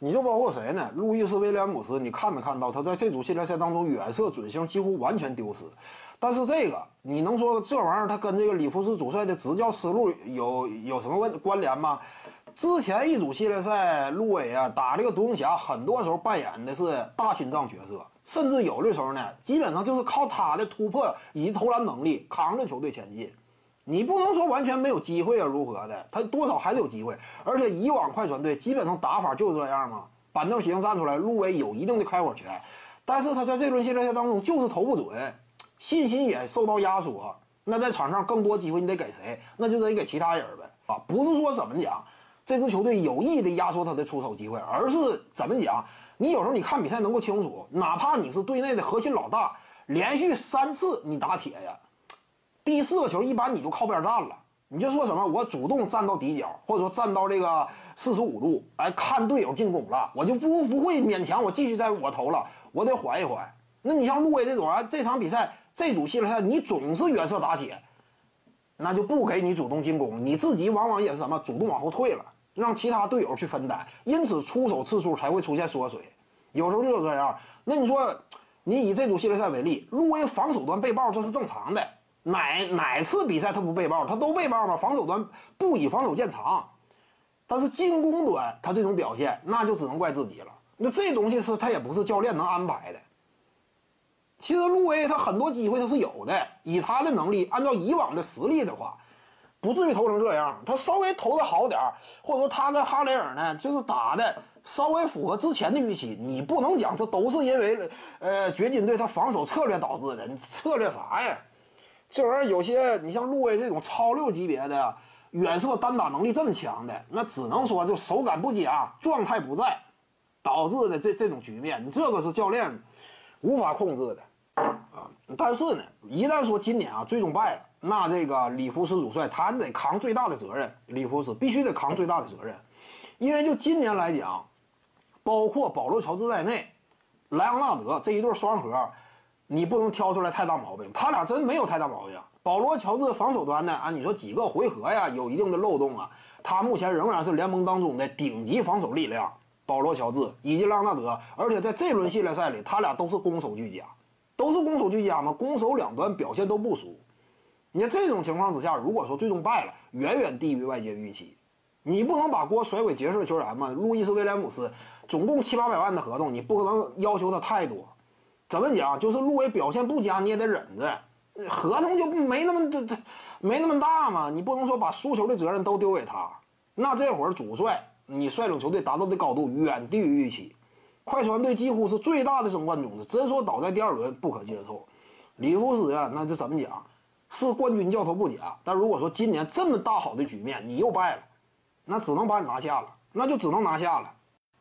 你就包括谁呢？路易斯威廉姆斯，你看没看到他在这组系列赛当中远射准星几乎完全丢失？但是这个你能说这玩意儿他跟这个里弗斯主帅的执教思路有有什么关关联吗？之前一组系列赛，路威啊打这个独行侠，很多时候扮演的是大心脏角色，甚至有的时候呢，基本上就是靠他的突破以及投篮能力扛着球队前进。你不能说完全没有机会啊，如何的？他多少还是有机会。而且以往快船队基本上打法就这样嘛，板凳席上站出来，路威有一定的开火权，但是他在这轮系列赛当中就是投不准，信心也受到压缩。那在场上更多机会你得给谁？那就得给其他人呗啊！不是说怎么讲，这支球队有意的压缩他的出手机会，而是怎么讲？你有时候你看比赛能够清楚，哪怕你是队内的核心老大，连续三次你打铁呀。第四个球一般你就靠边站了，你就说什么我主动站到底角，或者说站到这个四十五度，哎，看队友进攻了，我就不不会勉强我继续在我投了，我得缓一缓。那你像路威这种啊，这场比赛这组系列赛你总是远射打铁，那就不给你主动进攻，你自己往往也是什么主动往后退了，让其他队友去分担，因此出手次数才会出现缩水，有时候就是这样。那你说，你以这组系列赛为例，路威防守端被爆这是正常的。哪哪次比赛他不被爆？他都被爆吗？防守端不以防守见长，但是进攻端他这种表现，那就只能怪自己了。那这东西是他也不是教练能安排的。其实路威他很多机会他是有的，以他的能力，按照以往的实力的话，不至于投成这样。他稍微投的好点或者说他跟哈雷尔呢，就是打的稍微符合之前的预期。你不能讲这都是因为呃掘金队他防守策略导致的，你策略啥呀？这玩意儿有些，你像路威这种超六级别的远射单打能力这么强的，那只能说就手感不佳，状态不在，导致的这这种局面，你这个是教练无法控制的啊。但是呢，一旦说今年啊最终败了，那这个里弗斯主帅他得扛最大的责任，里弗斯必须得扛最大的责任，因为就今年来讲，包括保罗乔治在内，莱昂纳德这一对双核。你不能挑出来太大毛病，他俩真没有太大毛病。保罗·乔治防守端呢，啊，你说几个回合呀，有一定的漏洞啊。他目前仍然是联盟当中的顶级防守力量。保罗·乔治以及朗纳德，而且在这轮系列赛里，他俩都是攻守俱佳，都是攻守俱佳嘛，攻守两端表现都不俗。你看这种情况之下，如果说最终败了，远远低于外界预期，你不能把锅甩给爵士球员嘛？路易斯·威廉姆斯总共七八百万的合同，你不可能要求他太多。怎么讲？就是路威表现不佳，你也得忍着，合同就没那么的，没那么大嘛。你不能说把输球的责任都丢给他。那这会儿主帅，你率领球队达到的高度远低于预期，快船队几乎是最大的争冠种子，真说倒在第二轮不可接受。里弗斯啊，那这怎么讲？是冠军教头不假，但如果说今年这么大好的局面你又败了，那只能把你拿下了，那就只能拿下了。